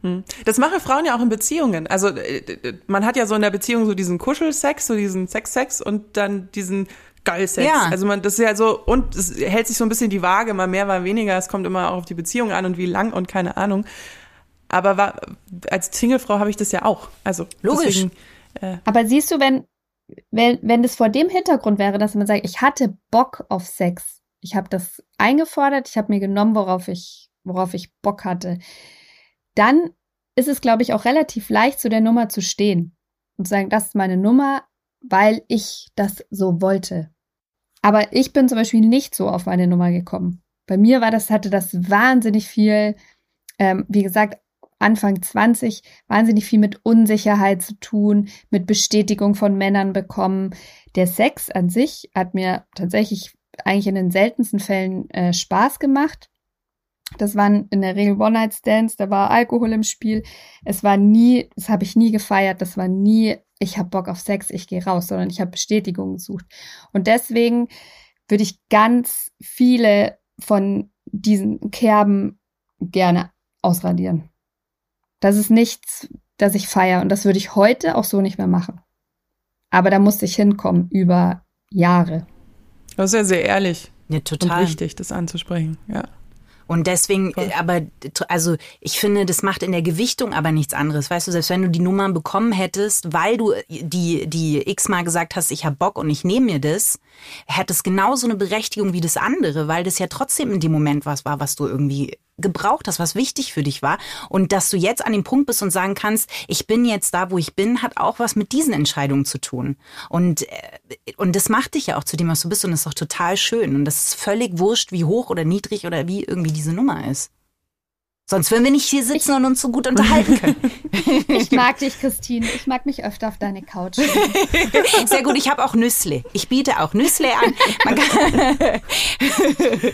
Hm. Das machen Frauen ja auch in Beziehungen. Also äh, man hat ja so in der Beziehung so diesen Kuschelsex, so diesen Sex-Sex und dann diesen Geil-Sex. Ja. Also man, das ist ja so, und es hält sich so ein bisschen die Waage, mal mehr, mal weniger. Es kommt immer auch auf die Beziehung an und wie lang und keine Ahnung. Aber war, als Singlefrau habe ich das ja auch. Also logisch. Deswegen, äh, Aber siehst du, wenn, wenn, wenn das vor dem Hintergrund wäre, dass man sagt, ich hatte Bock auf Sex. Ich habe das eingefordert, ich habe mir genommen, worauf ich, worauf ich Bock hatte dann ist es, glaube ich, auch relativ leicht, zu der Nummer zu stehen und zu sagen, das ist meine Nummer, weil ich das so wollte. Aber ich bin zum Beispiel nicht so auf meine Nummer gekommen. Bei mir war das, hatte das wahnsinnig viel, ähm, wie gesagt, Anfang 20, wahnsinnig viel mit Unsicherheit zu tun, mit Bestätigung von Männern bekommen. Der Sex an sich hat mir tatsächlich eigentlich in den seltensten Fällen äh, Spaß gemacht. Das waren in der Regel One-Night-Stands, da war Alkohol im Spiel. Es war nie, das habe ich nie gefeiert, das war nie, ich habe Bock auf Sex, ich gehe raus, sondern ich habe Bestätigung gesucht. Und deswegen würde ich ganz viele von diesen Kerben gerne ausradieren. Das ist nichts, das ich feiere und das würde ich heute auch so nicht mehr machen. Aber da musste ich hinkommen über Jahre. Das ist ja sehr ehrlich. Ja, total. Und wichtig, das anzusprechen, ja. Und deswegen, Voll. aber, also ich finde, das macht in der Gewichtung aber nichts anderes. Weißt du, selbst wenn du die Nummern bekommen hättest, weil du die, die x-mal gesagt hast, ich hab Bock und ich nehme mir das, hätte es genauso eine Berechtigung wie das andere, weil das ja trotzdem in dem Moment was war, was du irgendwie gebraucht hast, was wichtig für dich war. Und dass du jetzt an dem Punkt bist und sagen kannst, ich bin jetzt da, wo ich bin, hat auch was mit diesen Entscheidungen zu tun. Und, äh, und das macht dich ja auch zu dem, was du bist. Und das ist auch total schön. Und das ist völlig wurscht, wie hoch oder niedrig oder wie irgendwie diese Nummer ist. Sonst würden wir nicht hier sitzen ich, und uns so gut unterhalten können. Ich mag dich, Christine. Ich mag mich öfter auf deine Couch. Sehr gut, ich habe auch Nüssle. Ich biete auch Nüssle an.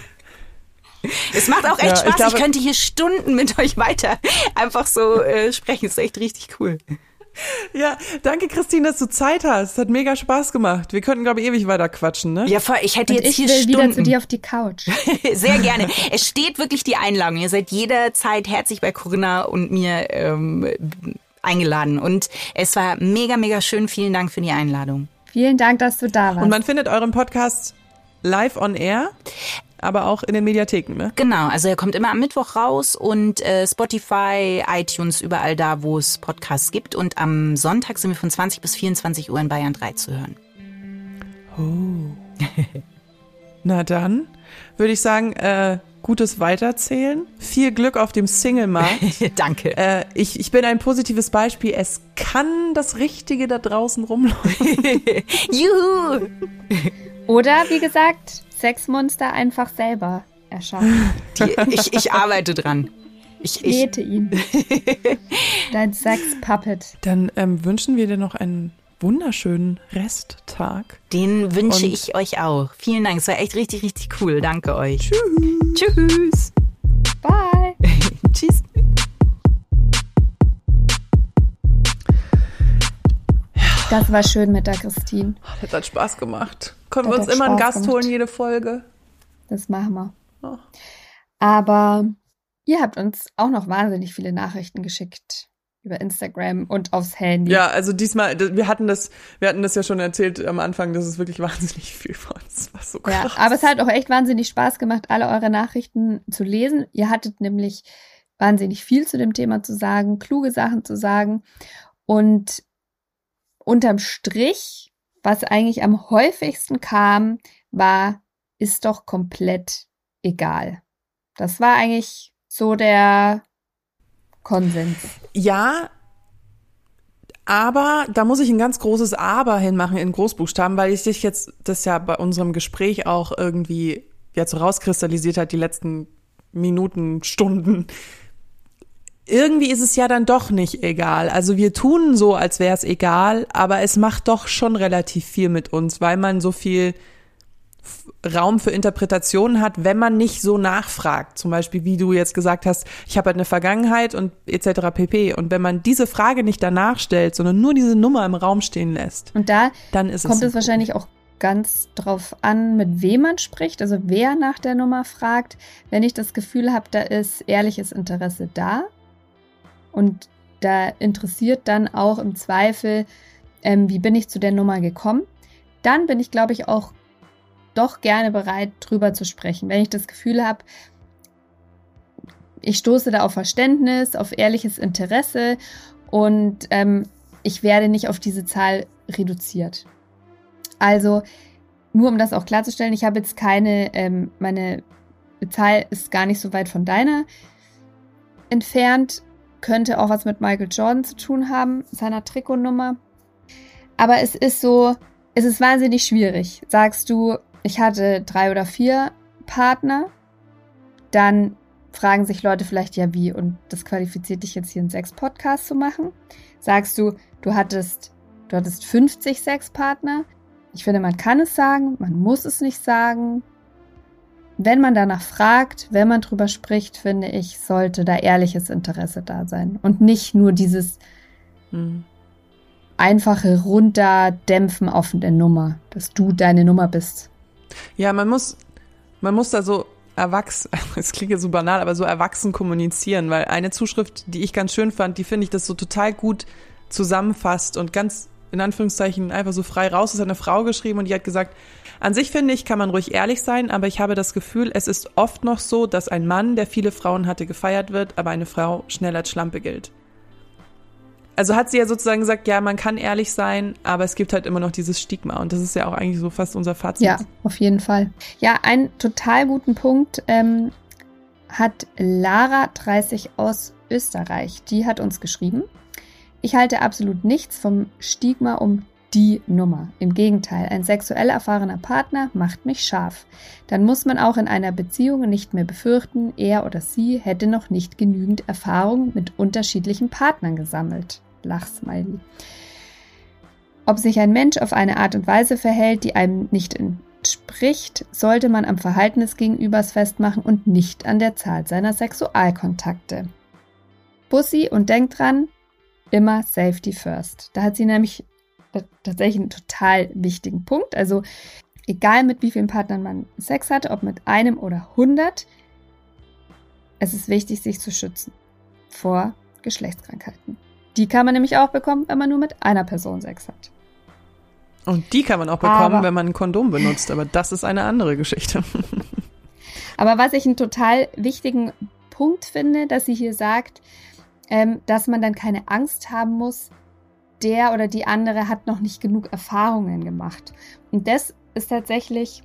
Es macht auch echt ja, Spaß. Ich, glaube, ich, könnte hier Stunden mit euch weiter einfach so äh, sprechen. Das ist echt richtig cool. Ja, danke Christine, dass du Zeit hast. Es hat mega Spaß gemacht. Wir könnten, glaube ich, ewig weiter quatschen, ne? Ja, voll. Ich hätte Und jetzt ich hier will Stunden. wieder zu dir auf die Couch. Sehr gerne. Es steht wirklich die Einladung. Ihr seid jederzeit herzlich bei Corinna und mir ähm, eingeladen. Und es war mega, mega schön. Vielen Dank für die Einladung. Vielen Dank, dass du da warst. Und man findet euren Podcast live on air? Aber auch in den Mediatheken, ne? Genau, also er kommt immer am Mittwoch raus und äh, Spotify, iTunes, überall da, wo es Podcasts gibt. Und am Sonntag sind wir von 20 bis 24 Uhr in Bayern 3 zu hören. Oh. Na dann würde ich sagen, äh, gutes Weiterzählen. Viel Glück auf dem Single-Markt. Danke. Äh, ich, ich bin ein positives Beispiel. Es kann das Richtige da draußen rumlaufen. Juhu! Oder wie gesagt, Sexmonster einfach selber erschaffen. Die, ich, ich arbeite dran. Ich, ich, Knete ihn. Dein Sex-Puppet. Dann ähm, wünschen wir dir noch einen wunderschönen Resttag. den wünsche Und- ich euch auch. Vielen Dank. Es war echt richtig, richtig cool. Danke euch. Tschüss. Tschüss. Bye. Tschüss. Das war schön mit der Christine. Das hat Spaß gemacht. Können wir uns immer einen Spaß Gast gemacht. holen, jede Folge? Das machen wir. Oh. Aber ihr habt uns auch noch wahnsinnig viele Nachrichten geschickt über Instagram und aufs Handy. Ja, also diesmal, wir hatten das, wir hatten das ja schon erzählt am Anfang, das ist wirklich wahnsinnig viel von uns. War so Ja, krass. aber es hat auch echt wahnsinnig Spaß gemacht, alle eure Nachrichten zu lesen. Ihr hattet nämlich wahnsinnig viel zu dem Thema zu sagen, kluge Sachen zu sagen. Und unterm Strich, was eigentlich am häufigsten kam, war, ist doch komplett egal. Das war eigentlich so der Konsens. Ja, aber da muss ich ein ganz großes Aber hinmachen in Großbuchstaben, weil ich sich jetzt das ja bei unserem Gespräch auch irgendwie jetzt rauskristallisiert hat, die letzten Minuten, Stunden. Irgendwie ist es ja dann doch nicht egal. Also wir tun so, als wäre es egal, aber es macht doch schon relativ viel mit uns, weil man so viel Raum für Interpretationen hat, wenn man nicht so nachfragt. Zum Beispiel, wie du jetzt gesagt hast, ich habe halt eine Vergangenheit und etc. pp. Und wenn man diese Frage nicht danach stellt, sondern nur diese Nummer im Raum stehen lässt, Und da dann ist kommt es. es wahrscheinlich auch ganz drauf an, mit wem man spricht, also wer nach der Nummer fragt. Wenn ich das Gefühl habe, da ist ehrliches Interesse da und da interessiert dann auch im Zweifel, ähm, wie bin ich zu der Nummer gekommen, dann bin ich, glaube ich, auch doch gerne bereit, drüber zu sprechen. Wenn ich das Gefühl habe, ich stoße da auf Verständnis, auf ehrliches Interesse und ähm, ich werde nicht auf diese Zahl reduziert. Also, nur um das auch klarzustellen, ich habe jetzt keine, ähm, meine Zahl ist gar nicht so weit von deiner entfernt, könnte auch was mit Michael Jordan zu tun haben, seiner Trikotnummer. Aber es ist so, es ist wahnsinnig schwierig. Sagst du, ich hatte drei oder vier Partner, dann fragen sich Leute vielleicht ja wie und das qualifiziert dich jetzt hier einen Sex-Podcast zu machen. Sagst du, du hattest, du hattest 50 Sexpartner. Ich finde, man kann es sagen, man muss es nicht sagen. Wenn man danach fragt, wenn man drüber spricht, finde ich, sollte da ehrliches Interesse da sein und nicht nur dieses Hm. einfache Runterdämpfen auf der Nummer, dass du deine Nummer bist. Ja, man muss, man muss da so erwachsen, es klingt jetzt so banal, aber so erwachsen kommunizieren, weil eine Zuschrift, die ich ganz schön fand, die finde ich das so total gut zusammenfasst und ganz in Anführungszeichen einfach so frei raus. Das hat eine Frau geschrieben und die hat gesagt, an sich finde ich, kann man ruhig ehrlich sein, aber ich habe das Gefühl, es ist oft noch so, dass ein Mann, der viele Frauen hatte, gefeiert wird, aber eine Frau schnell als Schlampe gilt. Also hat sie ja sozusagen gesagt, ja, man kann ehrlich sein, aber es gibt halt immer noch dieses Stigma und das ist ja auch eigentlich so fast unser Fazit. Ja, auf jeden Fall. Ja, einen total guten Punkt ähm, hat Lara 30 aus Österreich. Die hat uns geschrieben. Ich halte absolut nichts vom Stigma um die Nummer. Im Gegenteil, ein sexuell erfahrener Partner macht mich scharf. Dann muss man auch in einer Beziehung nicht mehr befürchten, er oder sie hätte noch nicht genügend Erfahrung mit unterschiedlichen Partnern gesammelt. Lachsmiley. Ob sich ein Mensch auf eine Art und Weise verhält, die einem nicht entspricht, sollte man am Verhalten des Gegenübers festmachen und nicht an der Zahl seiner Sexualkontakte. Bussi und denkt dran, immer Safety First. Da hat sie nämlich tatsächlich einen total wichtigen Punkt. Also egal mit wie vielen Partnern man Sex hatte, ob mit einem oder hundert, es ist wichtig, sich zu schützen vor Geschlechtskrankheiten. Die kann man nämlich auch bekommen, wenn man nur mit einer Person Sex hat. Und die kann man auch bekommen, Aber- wenn man ein Kondom benutzt, aber das ist eine andere Geschichte. Aber was ich einen total wichtigen Punkt finde, dass sie hier sagt, ähm, dass man dann keine Angst haben muss, der oder die andere hat noch nicht genug Erfahrungen gemacht. Und das ist tatsächlich,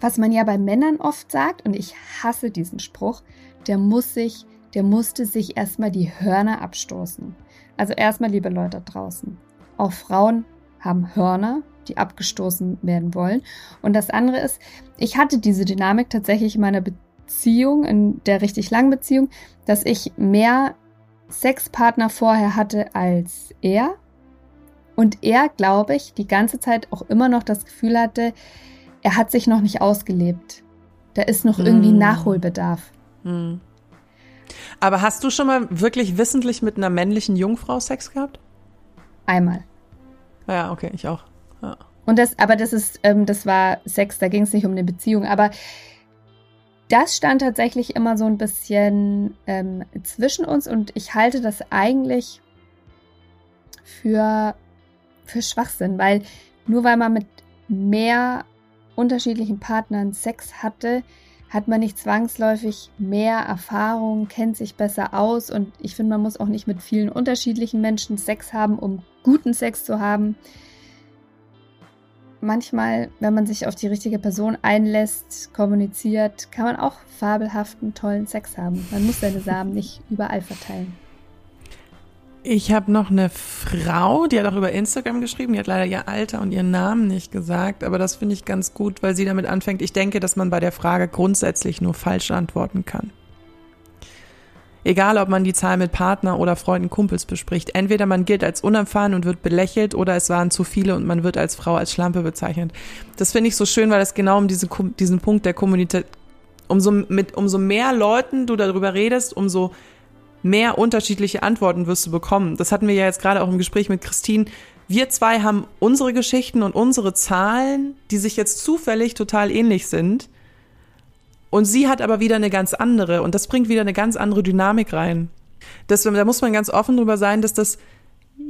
was man ja bei Männern oft sagt, und ich hasse diesen Spruch, der muss sich, der musste sich erstmal die Hörner abstoßen. Also erstmal, liebe Leute draußen, auch Frauen haben Hörner, die abgestoßen werden wollen. Und das andere ist, ich hatte diese Dynamik tatsächlich in meiner Beziehung, in der richtig langen Beziehung, dass ich mehr Sexpartner vorher hatte als er. Und er, glaube ich, die ganze Zeit auch immer noch das Gefühl hatte, er hat sich noch nicht ausgelebt. Da ist noch irgendwie mm. Nachholbedarf. Mm. Aber hast du schon mal wirklich wissentlich mit einer männlichen Jungfrau Sex gehabt? Einmal. Ja, okay, ich auch. Ja. Und das, aber das ist, ähm, das war Sex, da ging es nicht um eine Beziehung. Aber das stand tatsächlich immer so ein bisschen ähm, zwischen uns und ich halte das eigentlich für, für Schwachsinn, weil nur weil man mit mehr unterschiedlichen Partnern Sex hatte, hat man nicht zwangsläufig mehr Erfahrung, kennt sich besser aus und ich finde, man muss auch nicht mit vielen unterschiedlichen Menschen Sex haben, um guten Sex zu haben manchmal, wenn man sich auf die richtige Person einlässt, kommuniziert, kann man auch fabelhaften, tollen Sex haben. Man muss seine Samen nicht überall verteilen. Ich habe noch eine Frau, die hat auch über Instagram geschrieben, die hat leider ihr Alter und ihren Namen nicht gesagt, aber das finde ich ganz gut, weil sie damit anfängt. Ich denke, dass man bei der Frage grundsätzlich nur falsch antworten kann. Egal, ob man die Zahl mit Partner oder Freunden, Kumpels bespricht. Entweder man gilt als unerfahren und wird belächelt oder es waren zu viele und man wird als Frau als Schlampe bezeichnet. Das finde ich so schön, weil es genau um diese, diesen Punkt der Kommunität, umso, umso mehr Leuten du darüber redest, umso mehr unterschiedliche Antworten wirst du bekommen. Das hatten wir ja jetzt gerade auch im Gespräch mit Christine. Wir zwei haben unsere Geschichten und unsere Zahlen, die sich jetzt zufällig total ähnlich sind. Und sie hat aber wieder eine ganz andere und das bringt wieder eine ganz andere Dynamik rein. Das, da muss man ganz offen drüber sein, dass das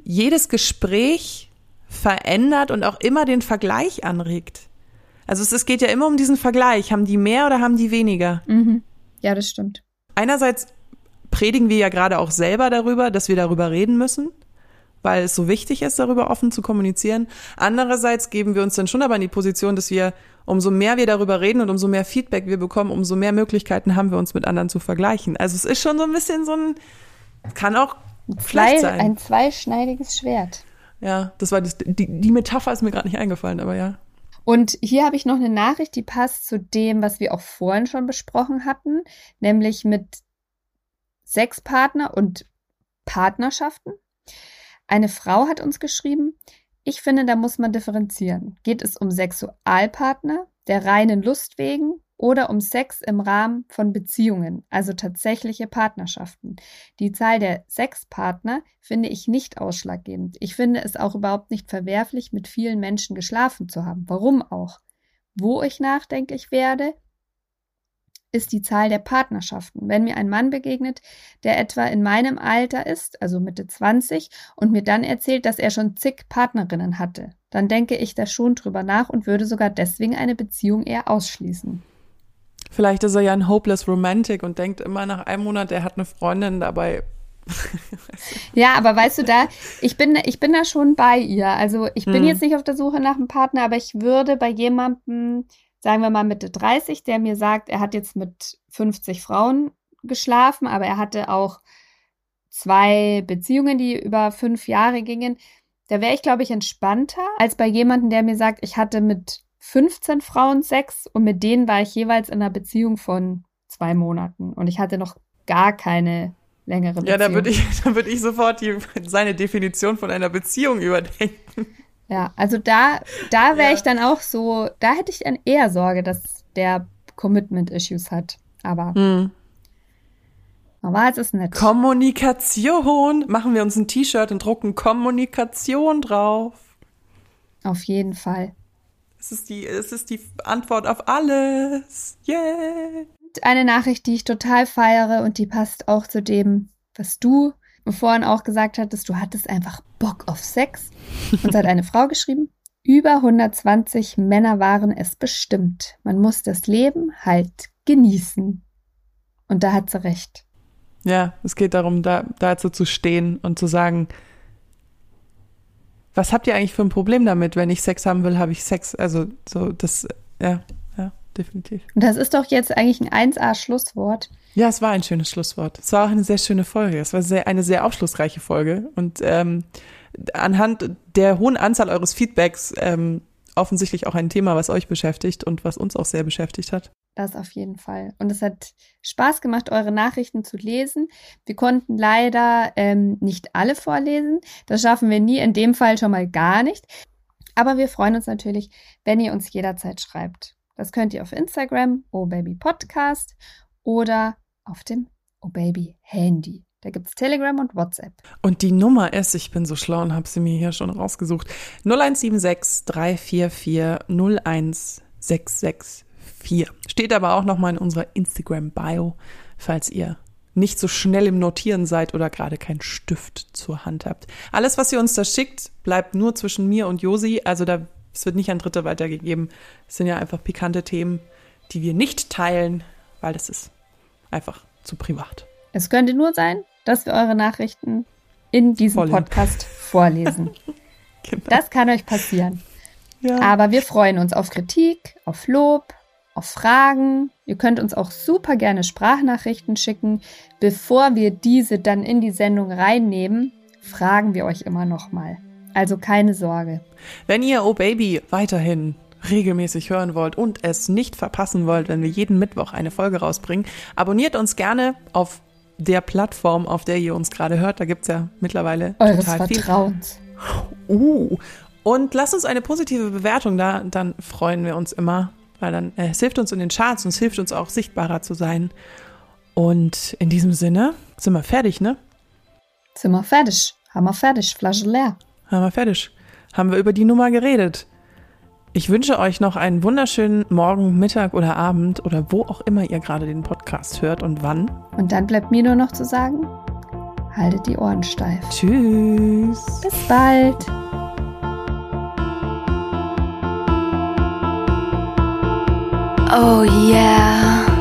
jedes Gespräch verändert und auch immer den Vergleich anregt. Also es, es geht ja immer um diesen Vergleich. Haben die mehr oder haben die weniger? Mhm. Ja, das stimmt. Einerseits predigen wir ja gerade auch selber darüber, dass wir darüber reden müssen, weil es so wichtig ist, darüber offen zu kommunizieren. Andererseits geben wir uns dann schon aber in die Position, dass wir umso mehr wir darüber reden und umso mehr Feedback wir bekommen, umso mehr Möglichkeiten haben wir uns mit anderen zu vergleichen. Also es ist schon so ein bisschen so ein, kann auch Zwei, sein. Ein zweischneidiges Schwert. Ja, das war das, die, die Metapher ist mir gerade nicht eingefallen, aber ja. Und hier habe ich noch eine Nachricht, die passt zu dem, was wir auch vorhin schon besprochen hatten, nämlich mit Sexpartner und Partnerschaften. Eine Frau hat uns geschrieben, ich finde, da muss man differenzieren. Geht es um Sexualpartner, der reinen Lust wegen oder um Sex im Rahmen von Beziehungen, also tatsächliche Partnerschaften. Die Zahl der Sexpartner finde ich nicht ausschlaggebend. Ich finde es auch überhaupt nicht verwerflich, mit vielen Menschen geschlafen zu haben. Warum auch? Wo ich nachdenklich werde, ist die Zahl der Partnerschaften. Wenn mir ein Mann begegnet, der etwa in meinem Alter ist, also Mitte 20, und mir dann erzählt, dass er schon zig Partnerinnen hatte, dann denke ich da schon drüber nach und würde sogar deswegen eine Beziehung eher ausschließen. Vielleicht ist er ja ein hopeless romantic und denkt immer nach einem Monat, er hat eine Freundin dabei. ja, aber weißt du da, ich bin, ich bin da schon bei ihr. Also ich bin hm. jetzt nicht auf der Suche nach einem Partner, aber ich würde bei jemandem, sagen wir mal Mitte 30, der mir sagt, er hat jetzt mit 50 Frauen geschlafen, aber er hatte auch zwei Beziehungen, die über fünf Jahre gingen. Da wäre ich, glaube ich, entspannter als bei jemandem, der mir sagt, ich hatte mit 15 Frauen Sex und mit denen war ich jeweils in einer Beziehung von zwei Monaten und ich hatte noch gar keine längere Beziehung. Ja, da würde ich, da würde ich sofort die, seine Definition von einer Beziehung überdenken. Ja, also da, da wäre ja. ich dann auch so, da hätte ich dann eher Sorge, dass der Commitment-Issues hat. Aber hm. aber es ist nett. Kommunikation. Machen wir uns ein T-Shirt und drucken Kommunikation drauf. Auf jeden Fall. Es ist die, es ist die Antwort auf alles. Yeah. Eine Nachricht, die ich total feiere und die passt auch zu dem, was du vorhin auch gesagt hattest, du hattest einfach Bock auf Sex. Uns hat eine Frau geschrieben, über 120 Männer waren es bestimmt. Man muss das Leben halt genießen. Und da hat sie recht. Ja, es geht darum, da, dazu zu stehen und zu sagen, was habt ihr eigentlich für ein Problem damit? Wenn ich Sex haben will, habe ich Sex. Also so, das, ja, ja, definitiv. Und das ist doch jetzt eigentlich ein 1A-Schlusswort. Ja, es war ein schönes Schlusswort. Es war auch eine sehr schöne Folge. Es war sehr, eine sehr aufschlussreiche Folge. Und ähm, anhand der hohen Anzahl eures Feedbacks ähm, offensichtlich auch ein Thema, was euch beschäftigt und was uns auch sehr beschäftigt hat. Das auf jeden Fall. Und es hat Spaß gemacht, eure Nachrichten zu lesen. Wir konnten leider ähm, nicht alle vorlesen. Das schaffen wir nie, in dem Fall schon mal gar nicht. Aber wir freuen uns natürlich, wenn ihr uns jederzeit schreibt. Das könnt ihr auf Instagram, oh Baby Podcast oder auf dem Oh Baby Handy. Da gibt es Telegram und WhatsApp. Und die Nummer ist, ich bin so schlau und habe sie mir hier schon rausgesucht, 0176 344 01664. Steht aber auch nochmal in unserer Instagram-Bio, falls ihr nicht so schnell im Notieren seid oder gerade keinen Stift zur Hand habt. Alles, was ihr uns da schickt, bleibt nur zwischen mir und Josi. Also da, es wird nicht an Dritte weitergegeben. Es sind ja einfach pikante Themen, die wir nicht teilen, weil das ist einfach zu privat. Es könnte nur sein, dass wir eure Nachrichten in diesem Vorlesen. Podcast vorlesen. genau. Das kann euch passieren. Ja. Aber wir freuen uns auf Kritik, auf Lob, auf Fragen. Ihr könnt uns auch super gerne Sprachnachrichten schicken. Bevor wir diese dann in die Sendung reinnehmen, fragen wir euch immer noch mal. Also keine Sorge. Wenn ihr Oh Baby weiterhin regelmäßig hören wollt und es nicht verpassen wollt, wenn wir jeden Mittwoch eine Folge rausbringen, abonniert uns gerne auf der Plattform, auf der ihr uns gerade hört. Da gibt es ja mittlerweile Eures total Vertrauens. viel. Uh. Und lasst uns eine positive Bewertung da, dann freuen wir uns immer, weil dann äh, es hilft uns in den Charts und es hilft uns auch sichtbarer zu sein. Und in diesem Sinne sind wir fertig, ne? Sind wir fertig. Haben wir fertig. Flasche leer. Haben wir fertig. Haben wir über die Nummer geredet. Ich wünsche euch noch einen wunderschönen Morgen, Mittag oder Abend oder wo auch immer ihr gerade den Podcast hört und wann. Und dann bleibt mir nur noch zu sagen, haltet die Ohren steif. Tschüss. Bis bald. Oh yeah.